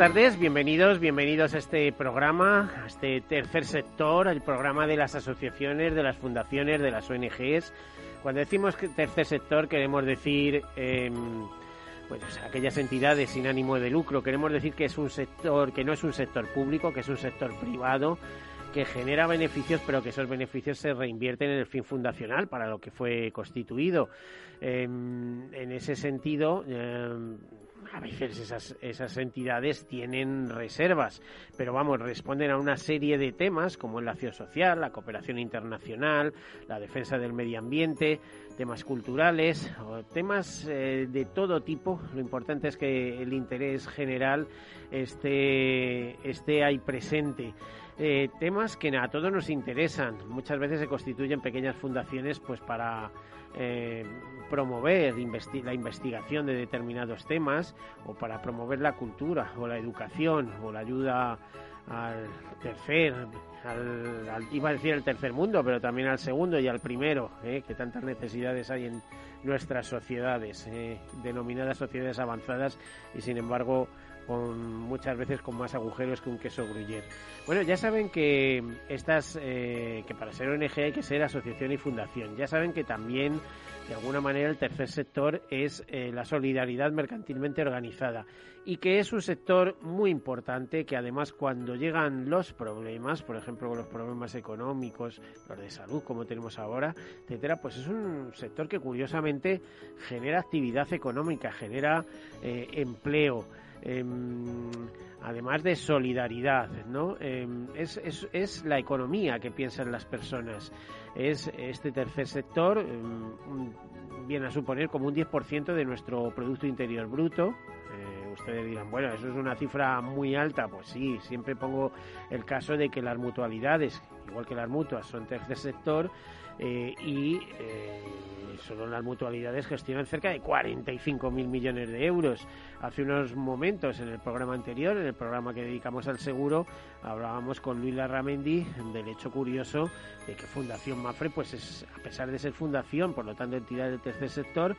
Tardes, bienvenidos, bienvenidos a este programa, a este tercer sector, el programa de las asociaciones, de las fundaciones, de las ONGs. Cuando decimos tercer sector queremos decir eh, aquellas entidades sin ánimo de lucro, queremos decir que es un sector que no es un sector público, que es un sector privado que genera beneficios, pero que esos beneficios se reinvierten en el fin fundacional para lo que fue constituido. Eh, en ese sentido, eh, a veces esas, esas entidades tienen reservas, pero vamos, responden a una serie de temas como el acción social, la cooperación internacional, la defensa del medio ambiente, temas culturales, o temas eh, de todo tipo. Lo importante es que el interés general esté, esté ahí presente. Eh, temas que a todos nos interesan. Muchas veces se constituyen pequeñas fundaciones pues para eh, promover la investigación de determinados temas o para promover la cultura o la educación o la ayuda al tercer, iba a decir el tercer mundo, pero también al segundo y al primero, eh, que tantas necesidades hay en nuestras sociedades, eh, denominadas sociedades avanzadas, y sin embargo muchas veces con más agujeros que un queso gruyere. Bueno, ya saben que estas, eh, que para ser ONG hay que ser asociación y fundación. Ya saben que también, de alguna manera, el tercer sector es eh, la solidaridad mercantilmente organizada y que es un sector muy importante que además cuando llegan los problemas, por ejemplo, los problemas económicos, los de salud como tenemos ahora, etcétera, pues es un sector que curiosamente genera actividad económica, genera eh, empleo. Em, además de solidaridad, ¿no? Em, es, es, es, la economía que piensan las personas. Es este tercer sector, em, viene a suponer como un 10% de nuestro Producto Interior Bruto. Eh, ustedes dirán, bueno, eso es una cifra muy alta. Pues sí, siempre pongo el caso de que las mutualidades, igual que las mutuas, son tercer sector eh, y eh, solo las mutualidades gestionan cerca de 45.000 millones de euros. Hace unos momentos, en el programa anterior, en el programa que dedicamos al seguro, hablábamos con Luis Larramendi del hecho curioso de que Fundación Mafre, pues es, a pesar de ser fundación, por lo tanto entidad del tercer sector,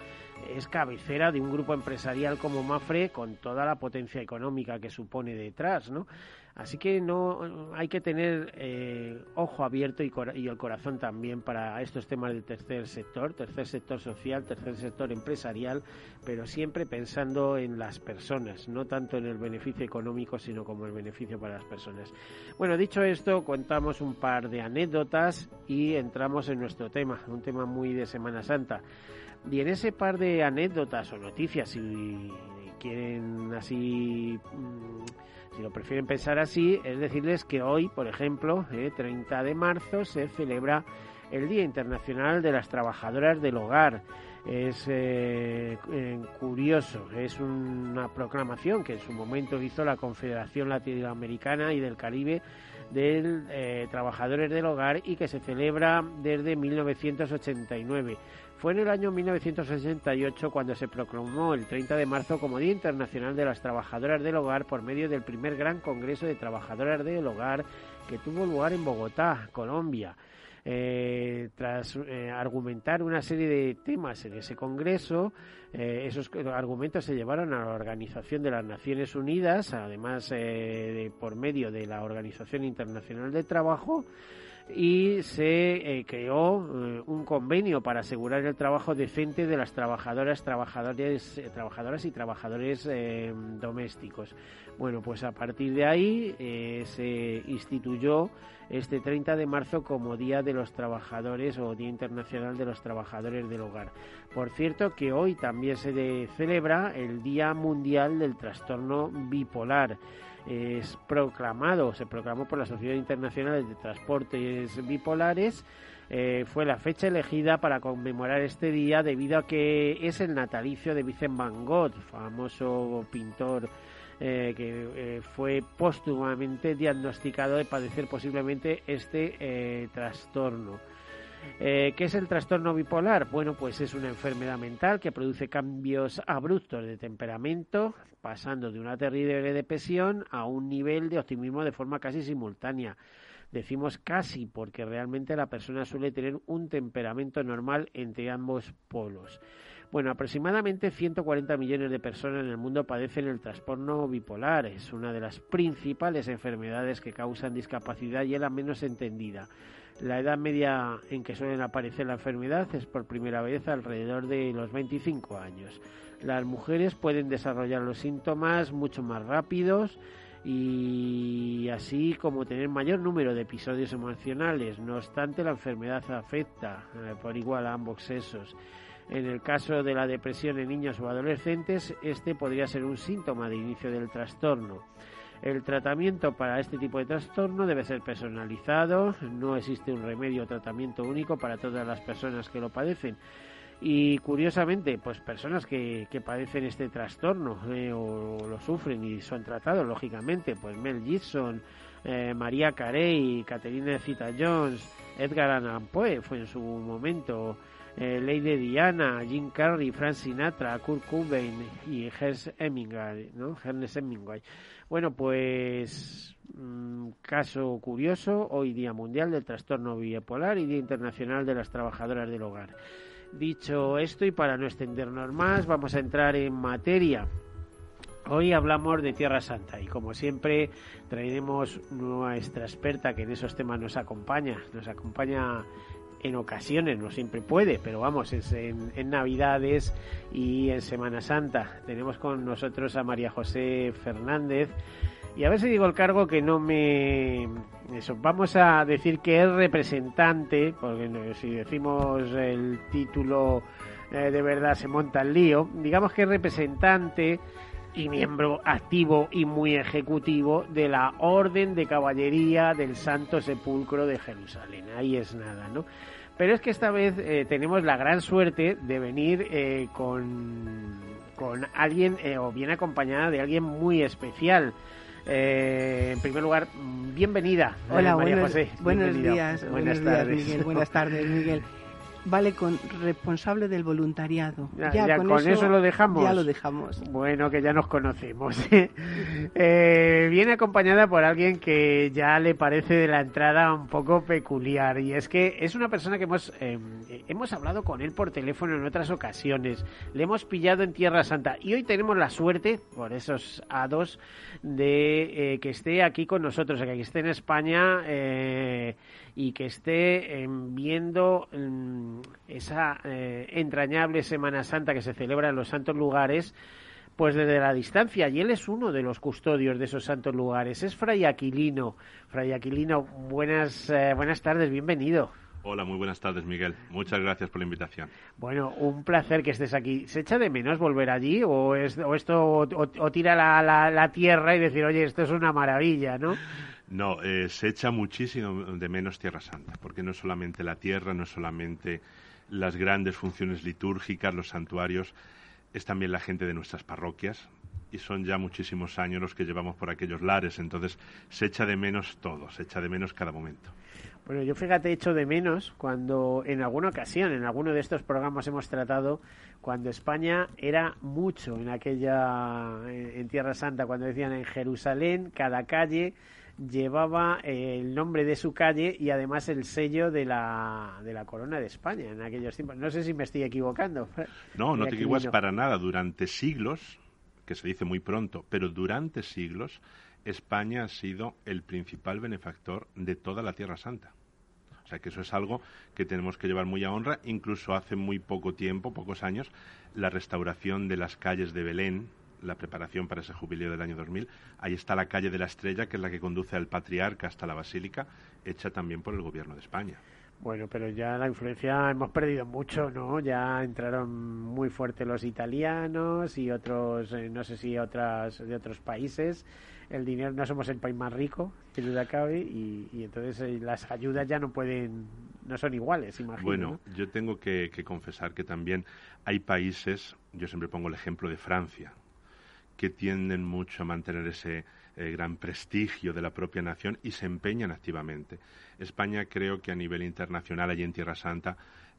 es cabecera de un grupo empresarial como Mafre con toda la potencia económica que supone detrás, ¿no? Así que no hay que tener eh, ojo abierto y, y, el corazón también para estos temas del tercer sector, tercer sector social, tercer sector empresarial, pero siempre pensando en las personas, no tanto en el beneficio económico, sino como el beneficio para las personas. Bueno, dicho esto, contamos un par de anécdotas y entramos en nuestro tema, un tema muy de Semana Santa. Y en ese par de anécdotas o noticias, si quieren así si lo prefieren pensar así, es decirles que hoy, por ejemplo, eh, 30 de marzo, se celebra el Día Internacional de las Trabajadoras del Hogar. Es eh, curioso, es una proclamación que en su momento hizo la Confederación Latinoamericana y del Caribe de eh, Trabajadores del Hogar y que se celebra desde 1989. Fue en el año 1968 cuando se proclamó el 30 de marzo como Día Internacional de las Trabajadoras del Hogar por medio del primer gran Congreso de Trabajadoras del Hogar que tuvo lugar en Bogotá, Colombia. Eh, tras eh, argumentar una serie de temas en ese Congreso, eh, esos argumentos se llevaron a la Organización de las Naciones Unidas, además de, por medio de la Organización Internacional de Trabajo, y se eh, creó eh, un convenio para asegurar el trabajo decente de las trabajadoras, trabajadores, eh, trabajadoras y trabajadores domésticos. Bueno, pues a partir de ahí se instituyó este 30 de marzo como Día de los Trabajadores o Día Internacional de los Trabajadores del Hogar. Por cierto que hoy también se celebra el Día Mundial del Trastorno Bipolar es proclamado, se proclamó por la Sociedad Internacional de Transportes Bipolares. Eh, fue la fecha elegida para conmemorar este día debido a que es el natalicio de Vincent Van Gogh, famoso pintor eh, que eh, fue póstumamente diagnosticado de padecer posiblemente este trastorno. Eh, ¿Qué es el trastorno bipolar? Bueno, pues es una enfermedad mental que produce cambios abruptos de temperamento, pasando de una terrible depresión a un nivel de optimismo de forma casi simultánea. Decimos casi porque realmente la persona suele tener un temperamento normal entre ambos polos. Bueno, aproximadamente 140 millones de personas en el mundo padecen el trastorno bipolar. Es una de las principales enfermedades que causan discapacidad y es la menos entendida. La edad media en que suelen aparecer la enfermedad es por primera vez alrededor de los 25 años. Las mujeres pueden desarrollar los síntomas mucho más rápidos y así como tener mayor número de episodios emocionales. No obstante, la enfermedad afecta eh, por igual a ambos sexos. En el caso de la depresión en niños o adolescentes, este podría ser un síntoma de inicio del trastorno. El tratamiento para este tipo de trastorno debe ser personalizado, no existe un remedio o tratamiento único para todas las personas que lo padecen. Y curiosamente, pues personas que, que padecen este trastorno eh, o lo sufren y son tratados, lógicamente, pues Mel Gibson, eh, María Carey, Catherine Zita Jones, Edgar Allan Poe fue en su momento, eh, Lady Diana, Jim Carrey, Frank Sinatra, Kurt Cobain y Ernest Hemingway, ¿no? Ernest Hemingway. Bueno, pues mm, caso curioso, hoy Día Mundial del Trastorno Bipolar y Día Internacional de las Trabajadoras del Hogar. Dicho esto y para no extendernos más, vamos a entrar en materia. Hoy hablamos de Tierra Santa y como siempre traeremos nuestra experta que en esos temas nos acompaña. Nos acompaña en ocasiones, no siempre puede, pero vamos, es en, Navidades y en Semana Santa. Tenemos con nosotros a María José Fernández. Y a ver si digo el cargo que no me... Eso, vamos a decir que es representante, porque si decimos el título eh, de verdad se monta el lío, digamos que es representante y miembro activo y muy ejecutivo de la Orden de Caballería del Santo Sepulcro de Jerusalén. Ahí es nada, ¿no? Pero es que esta vez eh, tenemos la gran suerte de venir eh, con, con alguien eh, o bien acompañada de alguien muy especial. en primer lugar, bienvenida. Hola, María buenos, José. Buenos días, buenas tardes. Miguel. Buenas tardes, Miguel vale con responsable del voluntariado. Ya, con, eso, lo dejamos. Ya lo dejamos. Bueno, que ya nos conocemos. eh, viene acompañada por alguien que ya le parece de la entrada un poco peculiar y es que es una persona que hemos eh, hemos hablado con él por teléfono en otras ocasiones. Le hemos pillado en Tierra Santa y hoy tenemos la suerte por esos hados de eh, que esté aquí con nosotros, que esté en España. Eh, y que esté em, viendo em, esa eh, entrañable Semana Santa que se celebra en los santos lugares pues desde la distancia y él es uno de los custodios de esos santos lugares es Fray Aquilino Fray Aquilino buenas eh, buenas tardes bienvenido Hola, muy buenas tardes, Miguel. Muchas gracias por la invitación. Bueno, un placer que estés aquí. ¿Se echa de menos volver allí o, es, o esto o, tira la, la, la, tierra y decir, oye, esto es una maravilla, ¿no? No, eh, se echa muchísimo de menos Tierra Santa, porque no es solamente la tierra, no es solamente las grandes funciones litúrgicas, los santuarios, es también la gente de nuestras parroquias, y son ya muchísimos años los que llevamos por aquellos lares, entonces se echa de menos todo, se echa de menos cada momento. Bueno, yo fíjate, echo de menos cuando en alguna ocasión, en alguno de estos programas hemos tratado cuando España era mucho en aquella, en Tierra Santa, cuando decían en Jerusalén, cada calle llevaba eh, el nombre de su calle y además el sello de la, de la corona de España en aquellos tiempos. No sé si me estoy equivocando. No, no te equivocas para nada. Durante siglos, que se dice muy pronto, pero durante siglos, España ha sido el principal benefactor de toda la Tierra Santa. O sea que eso es algo que tenemos que llevar muy a honra. Incluso hace muy poco tiempo, pocos años, la restauración de las calles de Belén, la preparación para ese jubileo del año 2000. Ahí está la calle de la Estrella, que es la que conduce al Patriarca hasta la Basílica, hecha también por el Gobierno de España. Bueno, pero ya la influencia hemos perdido mucho, ¿no? Ya entraron muy fuerte los italianos y otros, eh, no sé si otras de otros países. El dinero, no somos el país más rico, que duda cabe, y, entonces eh, las ayudas ya no pueden, no son iguales, imagino. Bueno, yo tengo que confesar que también hay países, yo siempre pongo el ejemplo de Francia, que tienden mucho a mantener ese eh, gran prestigio de la propia nación y se empeñan activamente. España creo que a nivel internacional, allí en Tierra Santa,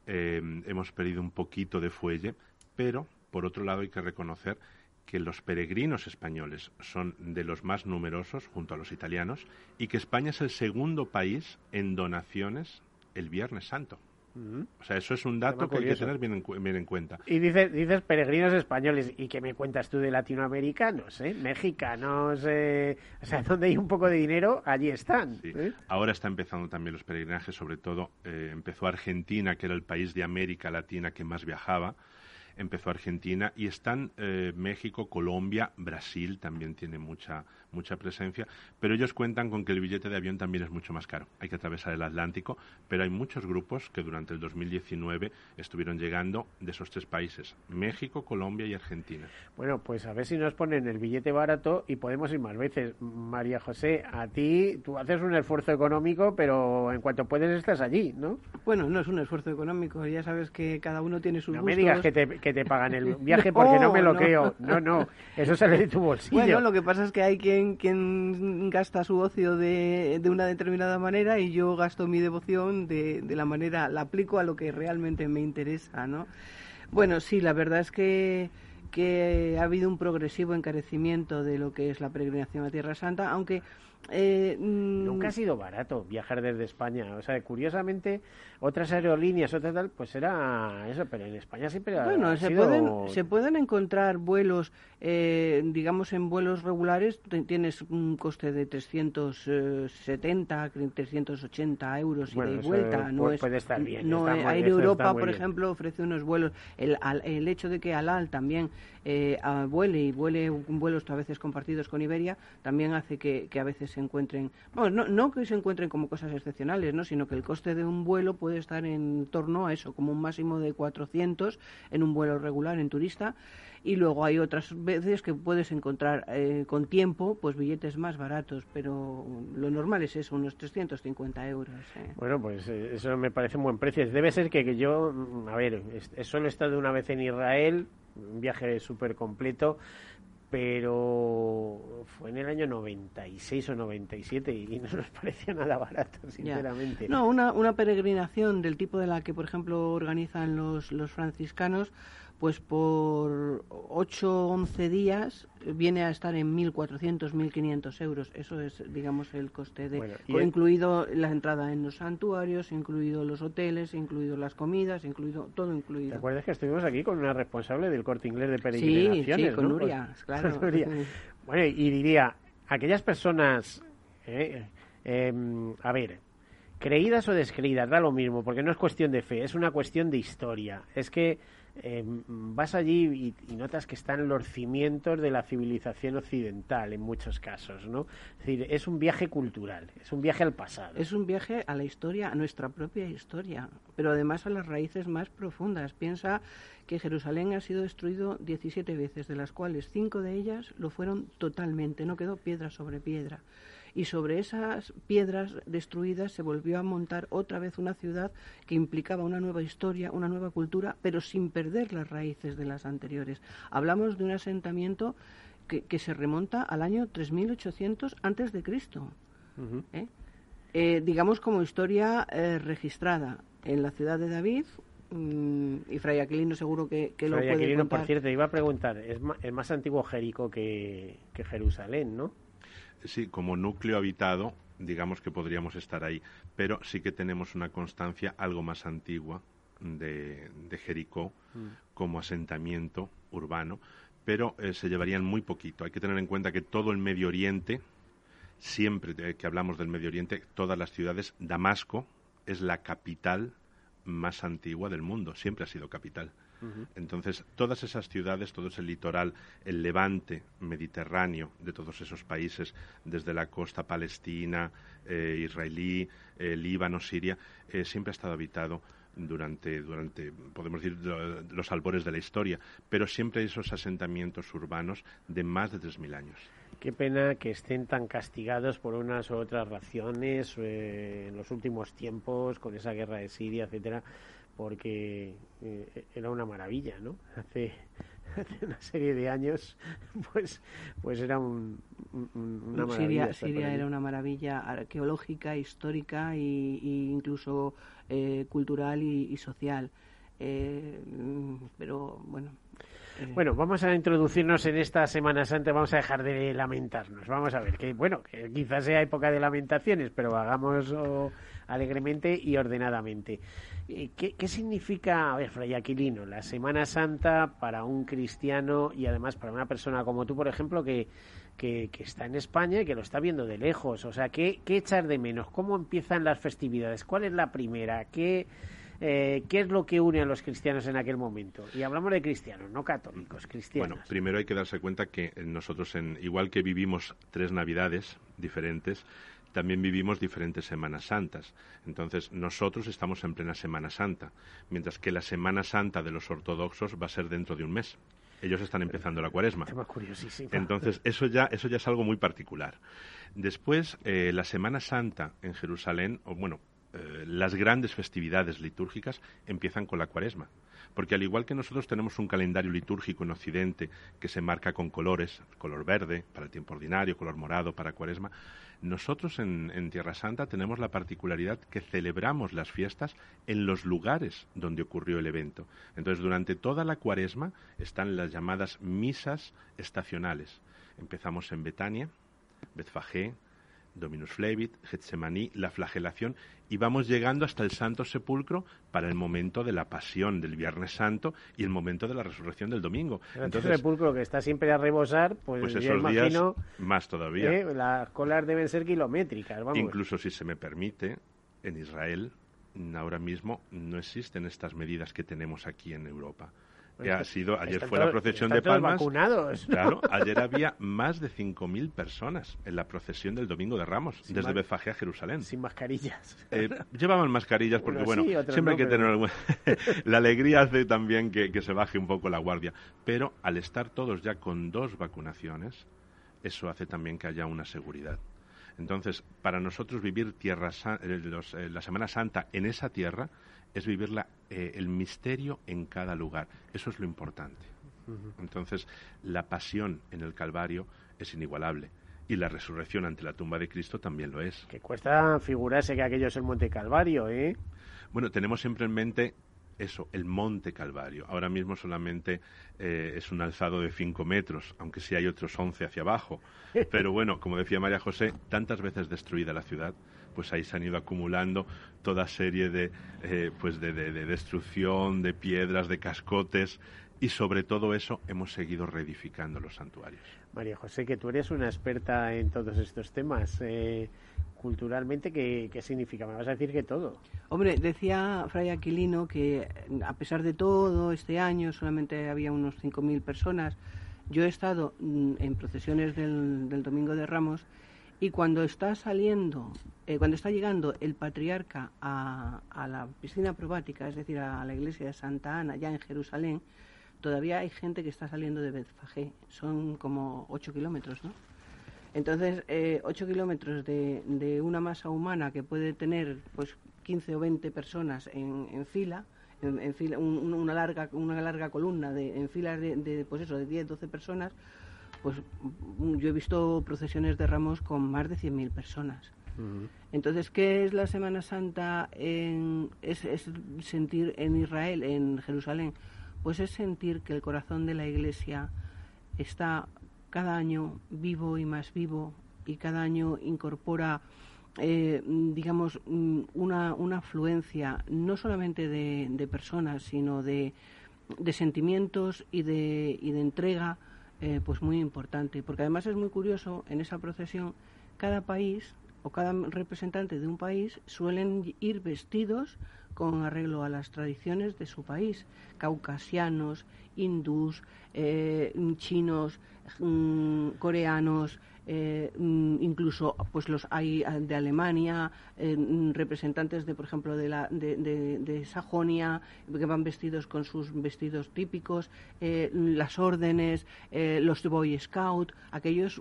eh, hemos perdido un poquito de fuelle, pero por otro lado hay que reconocer que los peregrinos españoles son de los más numerosos junto a los italianos y que España es el segundo país en donaciones el Viernes Santo. O sea, eso es un dato que hay que tener bien en, cuenta. Y dices, dices peregrinos españoles, ¿y qué me cuentas tú de latinoamericanos, eh? mexicanos? Eh? O sea, donde hay un poco de dinero, allí están. ¿eh? Ahora está empezando también los peregrinajes, sobre todo eh, empezó Argentina, que era el país de América Latina que más viajaba empezó Argentina y están eh, México, Colombia, Brasil también tiene mucha mucha presencia, pero ellos cuentan con que el billete de avión también es mucho más caro. Hay que atravesar el Atlántico, pero hay muchos grupos que durante el 2019 estuvieron llegando de esos tres países, México, Colombia y Argentina. Bueno, pues a ver si nos ponen el billete barato y podemos ir más veces. María José, a ti tú haces un esfuerzo económico, pero en cuanto puedes estás allí, ¿no? Bueno, no es un esfuerzo económico, ya sabes que cada uno tiene sus no me digas que te, que te pagan el viaje porque no, me lo creo. No, no, eso sale de tu bolsillo. Bueno, lo que pasa es que hay quien, quien gasta su ocio de, de una determinada manera y yo gasto mi devoción de, de la manera, la aplico a lo que realmente me interesa, ¿no? Bueno, sí, la verdad es que que ha habido un progresivo encarecimiento de lo que es la peregrinación a Tierra Santa, aunque eh, mm, Nunca ha sido barato viajar desde España. O sea, curiosamente, otras aerolíneas, otra tal, pues era eso, pero en España siempre bueno, se pueden se pueden encontrar vuelos, eh, digamos en vuelos regulares tienes un coste de 370, 380 euros y de vuelta. No es, puede estar bien. No, Air Europa, por ejemplo, ofrece unos vuelos. El, el hecho de que Alal también eh, vuele y vuele vuelos a veces compartidos con Iberia también hace que, que a veces se encuentren, bueno, no, no que se encuentren como cosas excepcionales, ¿no? sino que el coste de un vuelo puede estar en torno a eso, como un máximo de 400 en un vuelo regular, en turista, y luego hay otras veces que puedes encontrar eh, con tiempo pues billetes más baratos, pero lo normal es eso, unos 350 euros. ¿eh? Bueno, pues eh, eso me parece un buen precio. Debe ser que, que yo, mm, a ver, solo he estado una vez en Israel, un viaje súper completo pero fue en el año 96 o 97 y no nos parecía nada barato, sinceramente. No, una, una peregrinación del tipo de la que, por ejemplo, organizan los, los franciscanos, pues por 8 o 11 días viene a estar en 1.400, 1.500 euros. Eso es, digamos, el coste de... incluido la entrada en los santuarios, incluido los hoteles, incluido las comidas, incluido todo incluido. ¿Te acuerdas que estuvimos aquí con una responsable del corte inglés de peregrinaciones? Sí, sí, con Nuria, pues, claro. Bueno, y diría, aquellas personas... Eh, em, a ver, creídas o descreídas, da lo mismo, porque no es cuestión de fe, es una cuestión de historia. Es que eh, vas allí y, notas que están los cimientos de la civilización occidental en muchos casos, ¿no? Es decir, es un viaje cultural, es un viaje al pasado. Es un viaje a la historia, a nuestra propia historia, pero además a las raíces más profundas. Piensa que Jerusalén ha sido destruido 17 veces, de las cuales cinco de ellas lo fueron totalmente, no quedó piedra sobre piedra y sobre esas piedras destruidas se volvió a montar otra vez una ciudad que implicaba una nueva historia, una nueva cultura, pero sin perder las raíces de las anteriores. Hablamos de un asentamiento que, se remonta al año 3800 antes de Cristo. ¿eh? Eh, digamos como historia eh, registrada en la ciudad de David, mm, y Fray Aquilino seguro que, que lo puede Aquilino, por cierto, iba a preguntar, es más, más antiguo Jericó que, que Jerusalén, ¿no? Sí, como núcleo habitado, digamos que podríamos estar ahí, pero sí que tenemos una constancia algo más antigua de, Jericó mm. como asentamiento urbano, pero eh, se llevarían muy poquito. Hay que tener en cuenta que todo el Medio Oriente, siempre que hablamos del Medio Oriente, todas las ciudades, Damasco, es la capital más antigua del mundo, siempre ha sido capital. Entonces, todas esas ciudades, todo ese litoral, el levante mediterráneo de todos esos países, desde la costa palestina, eh, israelí, eh, Líbano, Siria, eh, siempre ha estado habitado durante, durante, podemos decir, los albores de la historia, pero siempre hay esos asentamientos urbanos de más de 3.000 años. Qué pena que estén tan castigados por unas u otras raciones en los últimos tiempos, con esa guerra de Siria, etcétera porque eh, era una maravilla, ¿no? Hace, una serie de años, pues, pues era un, una maravilla. Siria, era una maravilla arqueológica, histórica e, incluso eh, cultural y, social. Eh, pero bueno, bueno, vamos a introducirnos en esta Semana Santa, vamos a dejar de lamentarnos. Vamos a ver, que bueno, que quizás sea época de lamentaciones, pero hagamos alegremente y ordenadamente. Eh, ¿Qué, ¿Qué, significa, a ver, Fray Aquilino, la Semana Santa para un cristiano y además para una persona como tú, por ejemplo, que, que, está en España y que lo está viendo de lejos? O sea, ¿qué, ¿qué echar de menos? ¿Cómo empiezan las festividades? ¿Cuál es la primera? ¿Qué, eh, ¿qué es lo que une a los cristianos en aquel momento? Y hablamos de cristianos, no católicos, cristianos. Bueno, primero hay que darse cuenta que nosotros, en, igual que vivimos tres Navidades diferentes, también vivimos diferentes Semanas Santas. Entonces, nosotros estamos en plena Semana Santa, mientras que la Semana Santa de los ortodoxos va a ser dentro de un mes. Ellos están empezando la cuaresma. Entonces, eso ya, eso ya es algo muy particular. Después, eh, la Semana Santa en Jerusalén, o bueno, eh, las grandes festividades litúrgicas empiezan con la cuaresma. Porque al igual que nosotros tenemos un calendario litúrgico en Occidente que se marca con colores, color verde para el tiempo ordinario, color morado para cuaresma, nosotros en, en, Tierra Santa tenemos la particularidad que celebramos las fiestas en los lugares donde ocurrió el evento. Entonces, durante toda la cuaresma están las llamadas misas estacionales. Empezamos en Betania, Betfagé, Dominus Flevit, Getsemaní, la flagelación, y vamos llegando hasta el Santo Sepulcro para el momento de la pasión del Viernes Santo y el momento de la resurrección del domingo. El Entonces, Sepulcro que está siempre a rebosar, pues, pues esos días más todavía. ¿eh? las colas deben ser kilométricas, vamos. Incluso si se me permite, en Israel ahora mismo no existen estas medidas que tenemos aquí en Europa ha sido, ayer fue la procesión de Palmas. vacunados. Claro, ayer había más de 5.000 personas en la procesión del Domingo de Ramos, desde Befagé a Jerusalén. Sin mascarillas. Eh, llevaban mascarillas porque, bueno, siempre hay que tener... la alegría hace también que, que se baje un poco la guardia. Pero al estar todos ya con dos vacunaciones, eso hace también que haya una seguridad. Entonces, para nosotros vivir tierra, eh, eh, la Semana Santa en esa tierra es vivir eh, el misterio en cada lugar. Eso es lo importante. Entonces, la pasión en el Calvario es inigualable. Y la resurrección ante la tumba de Cristo también lo es. Que cuesta figurarse que aquello es el Monte Calvario, ¿eh? Bueno, tenemos siempre en mente eso, el Monte Calvario. Ahora mismo solamente eh, es un alzado de 5 metros, aunque sí hay otros 11 hacia abajo. Pero bueno, como decía María José, tantas veces destruida la ciudad, pues ahí se han ido acumulando toda serie de, eh, pues de, destrucción, de piedras, de cascotes, y sobre todo eso hemos seguido reedificando los santuarios. María José, que tú eres una experta en todos estos temas. Eh, culturalmente, ¿qué, ¿qué, significa? Me vas a decir que todo. Hombre, decía Fray Aquilino que a pesar de todo, este año solamente había unos 5.000 personas. Yo he estado mm, en procesiones del, del Domingo de Ramos y cuando está saliendo, eh, cuando está llegando el patriarca a, a, la piscina probática, es decir, a, la iglesia de Santa Ana, ya en Jerusalén, todavía hay gente que está saliendo de Betfagé. Son como 8 kilómetros, ¿no? Entonces, eh, 8 kilómetros de, de, una masa humana que puede tener pues 15 o 20 personas en, en fila, en, fila una, larga, una larga columna de, en filas de, de, pues eso, de 10, 12 personas, pues mm, yo he visto procesiones de ramos con más de 100.000 personas. Entonces, ¿qué es la Semana Santa? En, es, sentir en Israel, en Jerusalén, pues es sentir que el corazón de la Iglesia está cada año vivo y más vivo y cada año incorpora, eh, digamos, mm, una, una afluencia no solamente de, de personas, sino de, de sentimientos y de, y de entrega eh, pues muy importante, porque además es muy curioso, en esa procesión, cada país o cada representante de un país suelen ir vestidos con arreglo a las tradiciones de su país, caucasianos, hindús, eh, chinos, mm, coreanos, eh, mm, incluso pues los hay ah, de Alemania, eh, mm, representantes de por ejemplo de, la, de, de, Sajonia que van vestidos con sus vestidos típicos, las órdenes, los Boy Scout, aquellos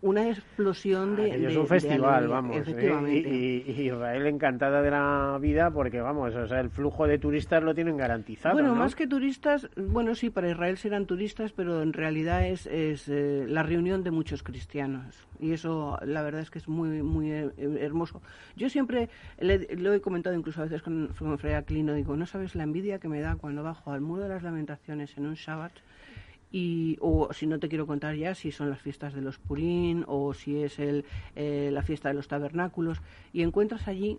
una explosión de. es un festival, vamos. ¿eh? Y, Israel encantada de la vida porque, vamos, o sea, el flujo de turistas lo tienen garantizado. Bueno, más que turistas, bueno, sí, para Israel serán turistas, pero en realidad es, es eh, la reunión de muchos cristianos. Y eso, la verdad es que es muy, muy eh, hermoso. Yo siempre lo he comentado incluso a veces con, con Freya Clino, digo, no sabes la envidia que me da cuando bajo al muro de las lamentaciones en un Shabbat y, o si no te quiero contar ya si son las fiestas de los Purín o si es el, eh, la fiesta de los tabernáculos y encuentras allí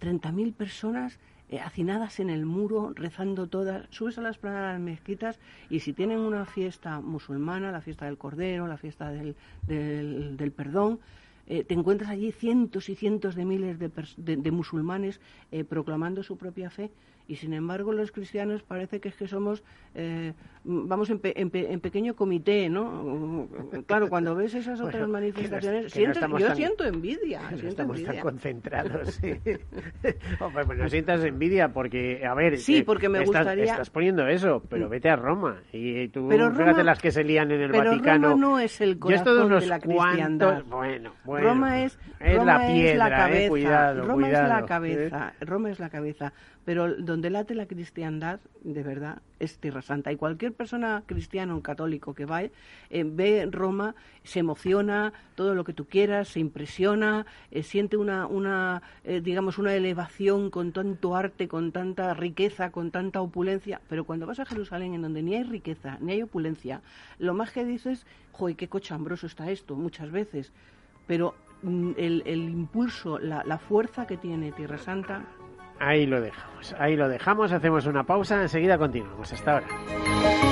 30.000 personas eh, hacinadas en el muro, rezando todas, subes a las planas mezquitas y si tienen una fiesta musulmana, la fiesta del Cordero, la fiesta del, del, perdón, eh, te encuentras allí cientos y cientos de miles de, de, musulmanes proclamando su propia fe y sin embargo los cristianos parece que es que somos eh, vamos en, en, pequeño comité no claro cuando ves esas otras manifestaciones yo siento envidia no estamos tan concentrados sí. pues no sientas envidia porque a ver sí porque me estás, gustaría estás poniendo eso pero vete a Roma. Y tú fíjate las que se lían en el pero Vaticano. Roma no es el corazón de la cristiandad. bueno, Roma es la piedra la cabeza eh, cuidado, Roma es la cabeza Roma es la cabeza pero donde late la cristiandad, de verdad, es Tierra Santa. Y cualquier persona cristiana o católico que va, eh, ve Roma, se emociona, todo lo que tú quieras, se impresiona, eh, siente una, una eh, digamos, una elevación con tanto arte, con tanta riqueza, con tanta opulencia. Pero cuando vas a Jerusalén, en donde ni hay riqueza, ni hay opulencia, lo más que dices, joder, qué cochambroso está esto, muchas veces. Pero mm, el, el impulso, la, la fuerza que tiene Tierra Santa Ahí lo dejamos, ahí lo dejamos, hacemos una pausa, enseguida continuamos. Hasta ahora.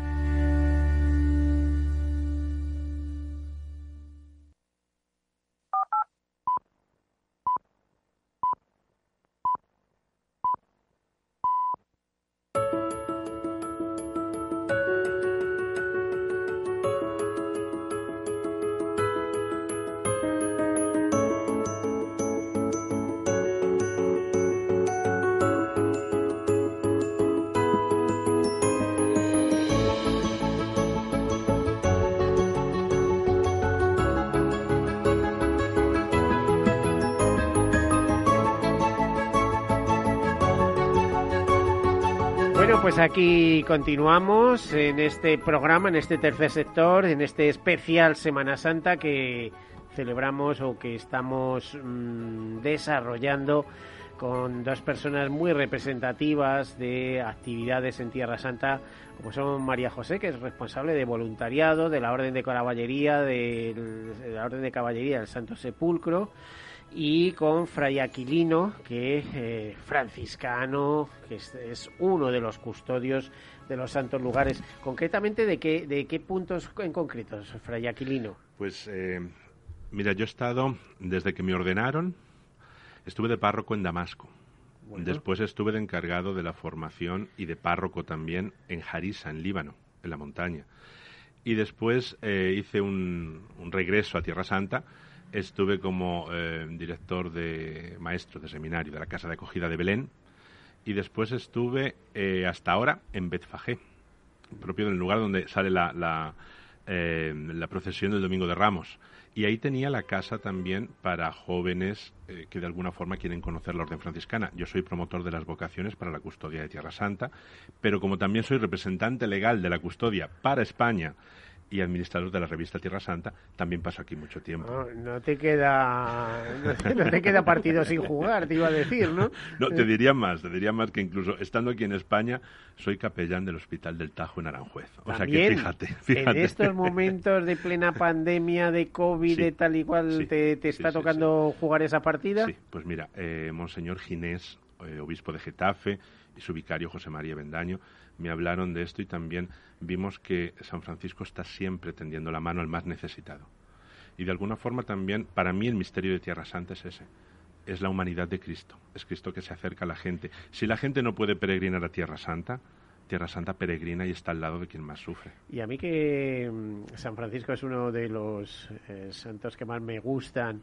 Aquí continuamos en este programa, en este tercer sector, en este especial Semana Santa que celebramos o que estamos mm, desarrollando con dos personas muy representativas de actividades en Tierra Santa, como son María José, que es responsable de voluntariado de la Orden de Caballería, de la Orden de Caballería del Santo Sepulcro, y con Fray Aquilino, que es eh, franciscano, que es, uno de los custodios de los santos lugares. Concretamente, ¿de qué, de qué puntos en concreto, Fray Aquilino? Pues, eh, mira, yo he estado, desde que me ordenaron, estuve de párroco en Damasco. Después estuve de encargado de la formación y de párroco también en Harisa, en Líbano, en la montaña. Y después eh, hice un regreso a Tierra Santa, estuve como eh, director de maestro de seminario de la Casa de Acogida de Belén y después estuve eh, hasta ahora en Betfagé, propio del lugar donde sale la, eh, la, procesión del Domingo de Ramos. Y ahí tenía la casa también para jóvenes que de alguna forma quieren conocer la Orden Franciscana. Yo soy promotor de las vocaciones para la custodia de Tierra Santa, pero como también soy representante legal de la custodia para España y administrador de la revista Tierra Santa, también paso aquí mucho tiempo. No, te queda no te queda partido sin jugar, te iba a decir, ¿no? No, te diría más, te diría más que incluso estando aquí en España, soy capellán del Hospital del Tajo en Aranjuez. O sea que fíjate, fíjate. En estos momentos de plena pandemia, de COVID, de tal y cual, ¿te, está tocando jugar esa partida? Sí, pues mira, eh, Monseñor Ginés, eh, obispo de Getafe, y su vicario José María Bendaño, me hablaron de esto y también vimos que San Francisco está siempre tendiendo la mano al más necesitado. Y de alguna forma también, para mí el misterio de Tierra Santa es ese. Es la humanidad de Cristo. Es Cristo que se acerca a la gente. Si la gente no puede peregrinar a Tierra Santa, Tierra Santa peregrina y está al lado de quien más sufre. Y a mí que mm, San Francisco es uno de los eh, santos que más me gustan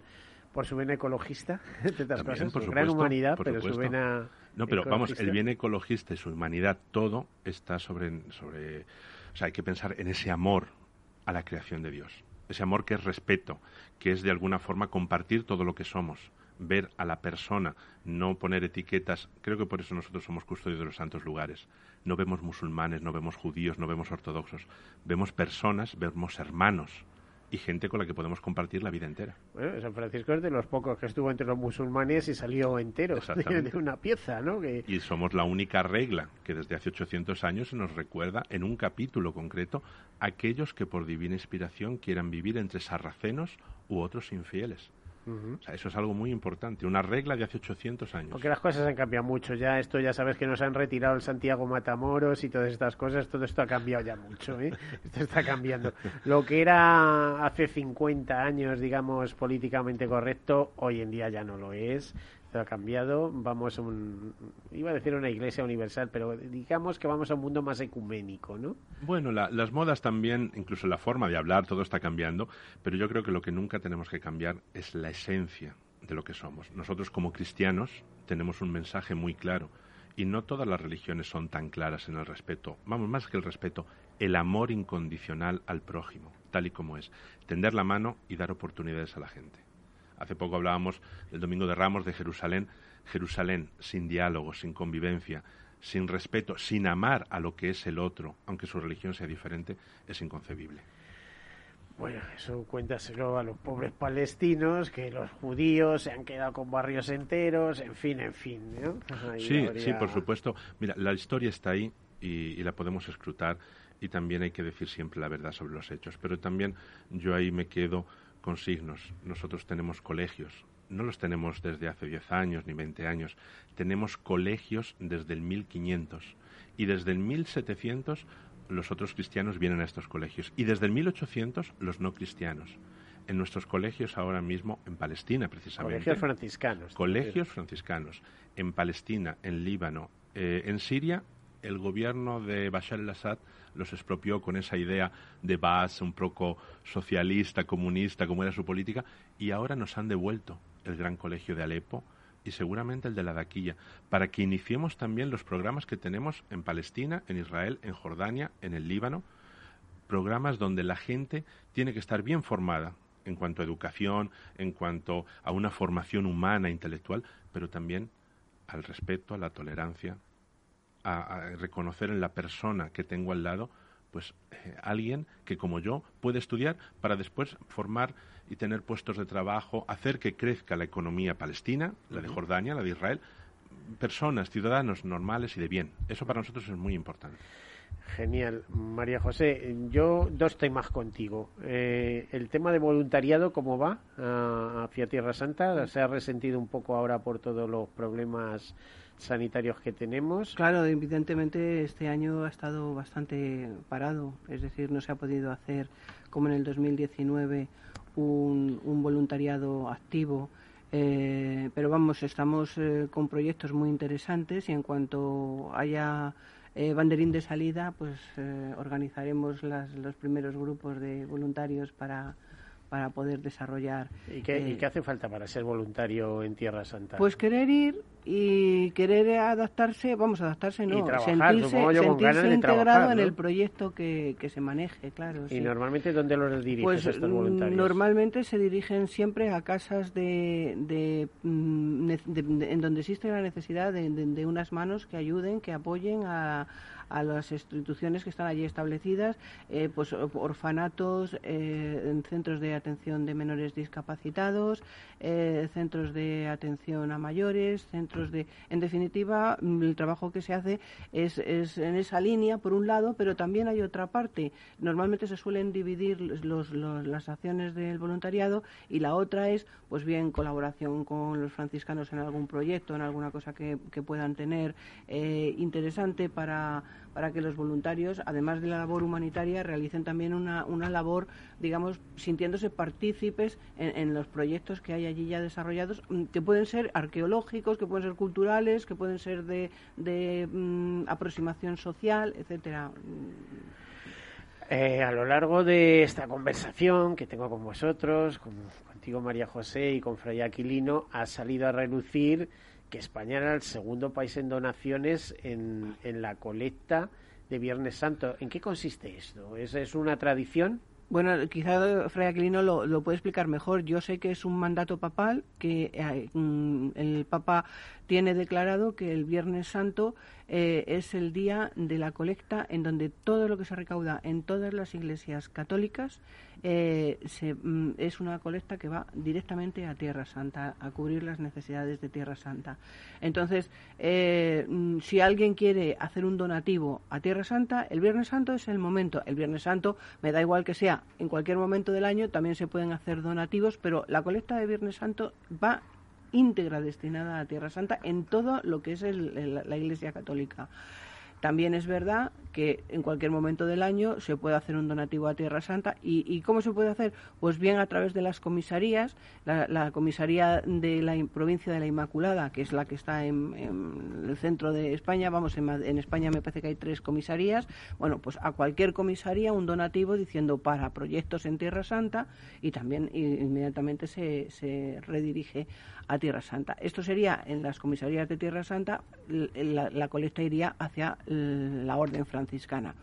por su vena ecologista, de por su gran humanidad, pero su vena no, pero vamos, el bien ecologista y su humanidad, todo está sobre, sobre... O sea, hay que pensar en ese amor a la creación de Dios. Ese amor que es respeto, que es de alguna forma compartir todo lo que somos, ver a la persona, no poner etiquetas. Creo que por eso nosotros somos custodios de los santos lugares. No vemos musulmanes, no vemos judíos, no vemos ortodoxos. Vemos personas, vemos hermanos, y gente con la que podemos compartir la vida entera. Bueno, San Francisco es de los pocos que estuvo entre los musulmanes y salió entero de, una pieza, ¿no? Y somos la única regla que desde hace 800 años nos recuerda en un capítulo concreto aquellos que por divina inspiración quieran vivir entre sarracenos u otros infieles eso es algo muy importante, una regla de hace 800 años. Porque las cosas han cambiado mucho ya, esto ya sabes que nos han retirado el Santiago Matamoros y todas estas cosas, todo esto ha cambiado ya mucho, ¿eh? esto está cambiando. Lo que era hace 50 años, digamos, políticamente correcto, hoy en día ya no lo es ha cambiado, vamos a un, iba a decir una iglesia universal, pero digamos que vamos a un mundo más ecuménico, ¿no? Bueno, las modas también, incluso la forma de hablar, todo está cambiando, pero yo creo que lo que nunca tenemos que cambiar es la esencia de lo que somos. Nosotros como cristianos tenemos un mensaje muy claro y no todas las religiones son tan claras en el respeto, vamos, más que el respeto, el amor incondicional al prójimo, tal y como es, tender la mano y dar oportunidades a la gente. Hace poco hablábamos del Domingo de Ramos de Jerusalén. Jerusalén sin diálogo, sin convivencia, sin respeto, sin amar a lo que es el otro, aunque su religión sea diferente, es inconcebible. Bueno, eso cuéntaselo a los pobres palestinos, que los judíos se han quedado con barrios enteros, en fin, en fin. Sí, sí, por supuesto. Mira, la historia está ahí y, la podemos escrutar y también hay que decir siempre la verdad sobre los hechos. Pero también yo ahí me quedo con signos. Nosotros tenemos colegios, no los tenemos desde hace 10 años ni 20 años, tenemos colegios desde el 1500 y desde el 1700 los otros cristianos vienen a estos colegios y desde el 1800 los no cristianos. En nuestros colegios ahora mismo, en Palestina precisamente. Colegios franciscanos. Colegios franciscanos. En Palestina, en Líbano, eh, en Siria, el gobierno de Bashar al-Assad los expropió con esa idea de base un poco socialista, comunista, como era su política, y ahora nos han devuelto el gran colegio de Alepo, y seguramente el de la Daquilla, para que iniciemos también los programas que tenemos en Palestina, en Israel, en Jordania, en el Líbano, programas donde la gente tiene que estar bien formada en cuanto a educación, en cuanto a una formación humana, intelectual, pero también al respeto, a la tolerancia, a, reconocer en la persona que tengo al lado, pues eh, alguien que como yo puede estudiar para después formar y tener puestos de trabajo, hacer que crezca la economía palestina, la de Jordania, la de Israel, personas, ciudadanos normales y de bien. Eso para nosotros es muy importante. Genial. María José, yo dos temas contigo. Eh, el tema de voluntariado, ¿cómo va ah, hacia Tierra Santa? ¿Se ha resentido un poco ahora por todos los problemas sanitarios que tenemos? Claro, evidentemente este año ha estado bastante parado. Es decir, no se ha podido hacer como en el 2019 un, voluntariado activo. Eh, pero vamos, estamos eh, con proyectos muy interesantes y en cuanto haya eh, banderín de salida, pues organizaremos los primeros grupos de voluntarios para, para poder desarrollar. ¿Y qué, ¿Y qué hace falta para ser voluntario en Tierra Santa? Pues querer ir y querer adaptarse, vamos, a adaptarse no, sentirse, sentirse integrado en el proyecto que, que se maneje, claro. ¿Y normalmente dónde los diriges pues, estos voluntarios? Normalmente se dirigen siempre a casas de, de, mm, en donde existe la necesidad de unas manos que ayuden, que apoyen a a las instituciones que están allí establecidas, eh, pues orfanatos, eh, centros de atención de menores discapacitados, eh, centros de atención a mayores, centros de, en definitiva, mm, el trabajo que se hace es, es en esa línea por un lado, pero también hay otra parte. Normalmente se suelen dividir los, las acciones del voluntariado y la otra es, pues bien, colaboración con los franciscanos en algún proyecto, en alguna cosa que, que puedan tener interesante para para que los voluntarios, además de la labor humanitaria, realicen también una, una labor, digamos, sintiéndose partícipes en, los proyectos que hay allí ya desarrollados, mm, que pueden ser arqueológicos, que pueden ser culturales, que pueden ser de, de mm, aproximación social, etcétera. Eh, a lo largo de esta conversación que tengo con vosotros, con, contigo María José y con Fray Aquilino, ha salido a relucir que España era el segundo país en donaciones en, en la colecta de Viernes Santo. ¿En qué consiste esto? ¿Es, es una tradición? Bueno, quizá Fray Aquilino lo, lo, puede explicar mejor. Yo sé que es un mandato papal que eh, mm, el Papa tiene declarado que el Viernes Santo eh, es el día de la colecta en donde todo lo que se recauda en todas las iglesias católicas eh, mm, es una colecta que va directamente a Tierra Santa, a cubrir las necesidades de Tierra Santa. Entonces, eh, mm, si alguien quiere hacer un donativo a Tierra Santa, el Viernes Santo es el momento. El Viernes Santo, me da igual que sea en cualquier momento del año, también se pueden hacer donativos, pero la colecta de Viernes Santo va íntegra destinada a Tierra Santa en todo lo que es la Iglesia Católica. También es verdad que en cualquier momento del año se puede hacer un donativo a Tierra Santa. ¿Y, cómo se puede hacer? Pues bien a través de las comisarías. La, comisaría de la provincia de la Inmaculada, que es la que está en, el centro de España, vamos, en, España me parece que hay tres comisarías. Bueno, pues a cualquier comisaría un donativo diciendo para proyectos en Tierra Santa y también inmediatamente se, se redirige a Tierra Santa. Esto sería en las comisarías de Tierra Santa, la, colecta iría hacia la orden franciscana.